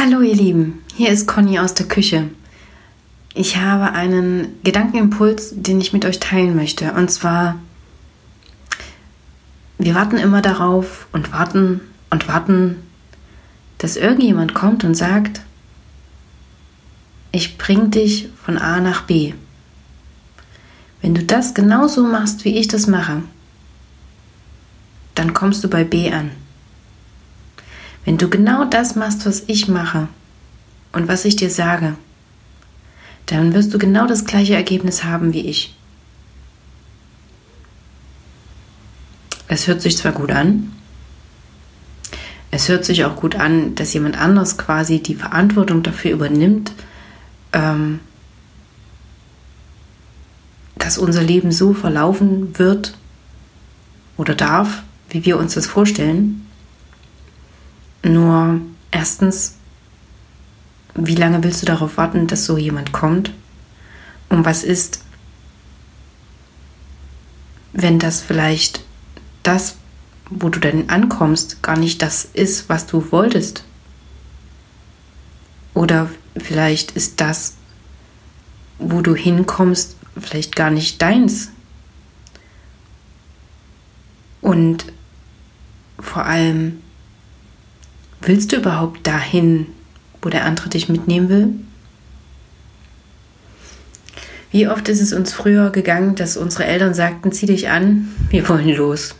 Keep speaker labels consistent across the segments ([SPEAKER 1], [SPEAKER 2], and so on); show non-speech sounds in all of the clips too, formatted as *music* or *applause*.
[SPEAKER 1] Hallo ihr Lieben, hier ist Conny aus der Küche. Ich habe einen Gedankenimpuls, den ich mit euch teilen möchte. Und zwar, wir warten immer darauf und warten und warten, dass irgendjemand kommt und sagt, ich bring dich von A nach B. Wenn du das genauso machst, wie ich das mache, dann kommst du bei B an. Wenn du genau das machst, was ich mache und was ich dir sage, dann wirst du genau das gleiche Ergebnis haben wie ich. Es hört sich zwar gut an, es hört sich auch gut an, dass jemand anders quasi die Verantwortung dafür übernimmt, ähm, dass unser Leben so verlaufen wird oder darf, wie wir uns das vorstellen. Nur erstens wie lange willst du darauf warten, dass so jemand kommt? Und was ist, wenn das vielleicht das, wo du dann ankommst, gar nicht das ist, was du wolltest? Oder vielleicht ist das, wo du hinkommst, vielleicht gar nicht deins. Und vor allem, willst du überhaupt dahin, wo der andere dich mitnehmen will? Wie oft ist es uns früher gegangen, dass unsere Eltern sagten, zieh dich an, wir wollen los.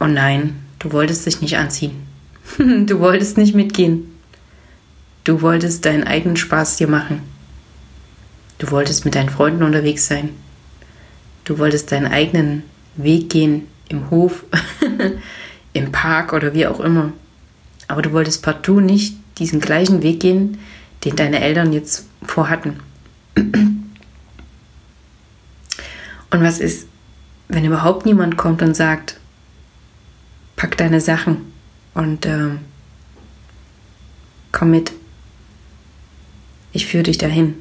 [SPEAKER 1] Oh nein, du wolltest dich nicht anziehen. *laughs* du wolltest nicht mitgehen. Du wolltest deinen eigenen Spaß dir machen. Du wolltest mit deinen Freunden unterwegs sein. Du wolltest deinen eigenen Weg gehen im Hof, *laughs* im Park oder wie auch immer. Aber du wolltest partout nicht diesen gleichen Weg gehen, den deine Eltern jetzt vorhatten. Und was ist, wenn überhaupt niemand kommt und sagt, pack deine Sachen und äh, komm mit, ich führe dich dahin.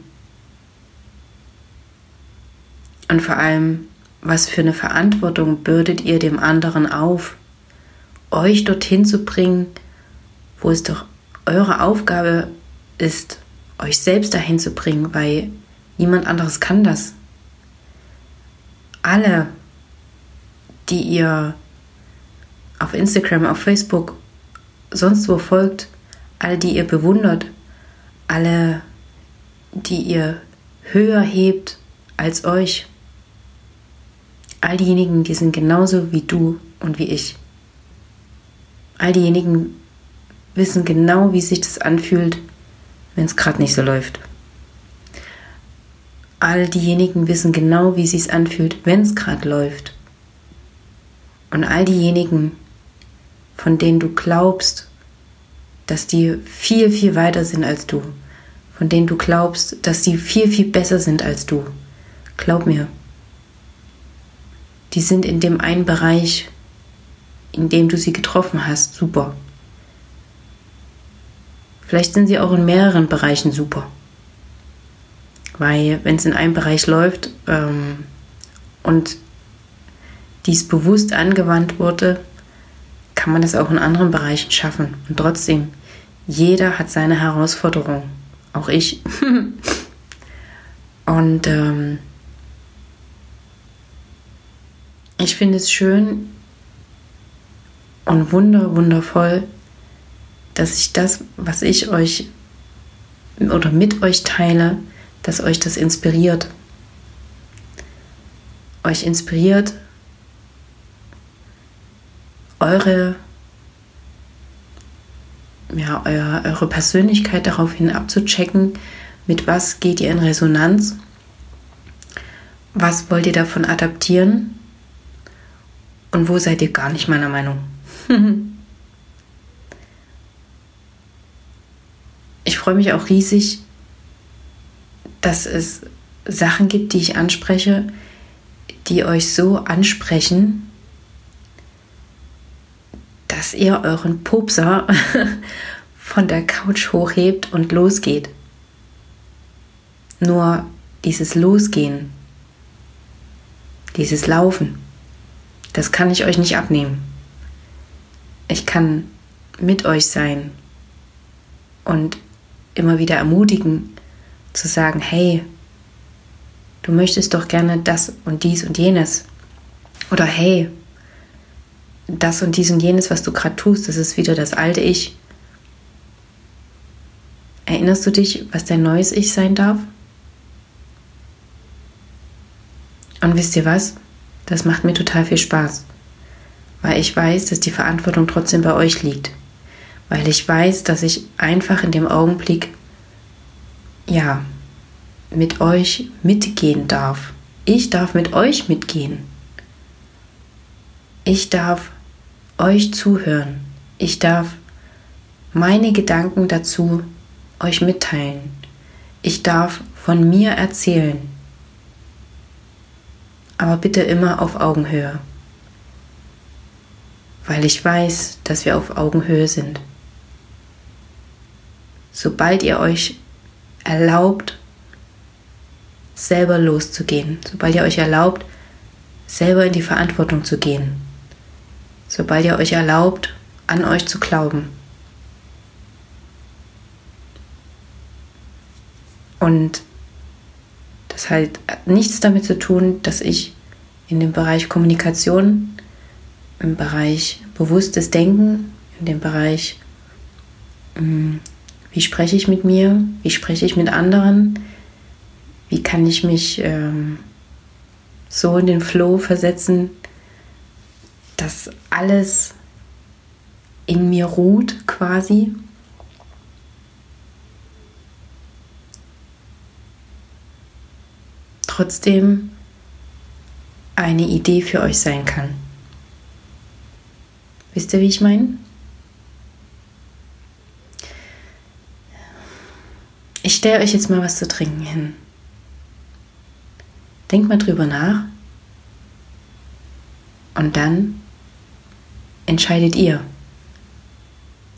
[SPEAKER 1] Und vor allem, was für eine Verantwortung bürdet ihr dem anderen auf, euch dorthin zu bringen, wo es doch eure Aufgabe ist, euch selbst dahin zu bringen, weil niemand anderes kann das. Alle, die ihr auf Instagram, auf Facebook, sonst wo folgt, alle, die ihr bewundert, alle, die ihr höher hebt als euch, all diejenigen, die sind genauso wie du und wie ich. All diejenigen, wissen genau, wie sich das anfühlt, wenn es gerade nicht so läuft. All diejenigen wissen genau, wie es anfühlt, wenn es gerade läuft. Und all diejenigen, von denen du glaubst, dass die viel, viel weiter sind als du, von denen du glaubst, dass die viel, viel besser sind als du, glaub mir, die sind in dem einen Bereich, in dem du sie getroffen hast, super. Vielleicht sind sie auch in mehreren Bereichen super. Weil wenn es in einem Bereich läuft ähm, und dies bewusst angewandt wurde, kann man das auch in anderen Bereichen schaffen. Und trotzdem, jeder hat seine Herausforderung. Auch ich. *laughs* und ähm, ich finde es schön und wunder, wundervoll, dass ich das, was ich euch oder mit euch teile, dass euch das inspiriert. Euch inspiriert, eure, ja, eure, eure Persönlichkeit daraufhin abzuchecken, mit was geht ihr in Resonanz, was wollt ihr davon adaptieren und wo seid ihr gar nicht meiner Meinung. *laughs* ich freue mich auch riesig, dass es Sachen gibt, die ich anspreche, die euch so ansprechen, dass ihr euren Pupser *laughs* von der Couch hochhebt und losgeht. Nur dieses Losgehen, dieses Laufen, das kann ich euch nicht abnehmen. Ich kann mit euch sein und immer wieder ermutigen, zu sagen, hey, du möchtest doch gerne das und dies und jenes. Oder hey, das und dies und jenes, was du gerade tust, das ist wieder das alte Ich. Erinnerst du dich, was dein neues Ich sein darf? Und wisst ihr was? Das macht mir total viel Spaß, weil ich weiß, dass die Verantwortung trotzdem bei euch liegt. Weil ich weiß, dass ich einfach in dem Augenblick, ja, mit euch mitgehen darf. Ich darf mit euch mitgehen. Ich darf euch zuhören. Ich darf meine Gedanken dazu euch mitteilen. Ich darf von mir erzählen aber bitte immer auf Augenhöhe, weil ich weiß, dass wir auf Augenhöhe sind. Sobald ihr euch erlaubt, selber loszugehen, sobald ihr euch erlaubt, selber in die Verantwortung zu gehen, sobald ihr euch erlaubt, an euch zu glauben. Und das hat nichts damit zu tun, dass ich in dem Bereich Kommunikation, im Bereich bewusstes Denken, in dem Bereich, hm, wie spreche ich mit mir, wie spreche ich mit anderen, wie kann ich mich ähm, so in den Flow versetzen, dass alles in mir ruht quasi trotzdem eine Idee für euch sein kann. Wisst ihr, wie ich meine? Ich stelle euch jetzt mal was zu trinken hin. Denkt mal drüber nach und dann entscheidet ihr,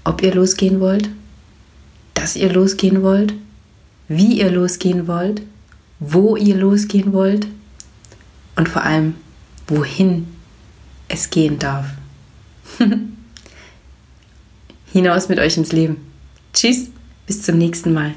[SPEAKER 1] ob ihr losgehen wollt, dass ihr losgehen wollt, wie ihr losgehen wollt wo ihr losgehen wollt und vor allem, wohin es gehen darf. *laughs* Hinaus mit euch ins Leben. Tschüss, bis zum nächsten Mal.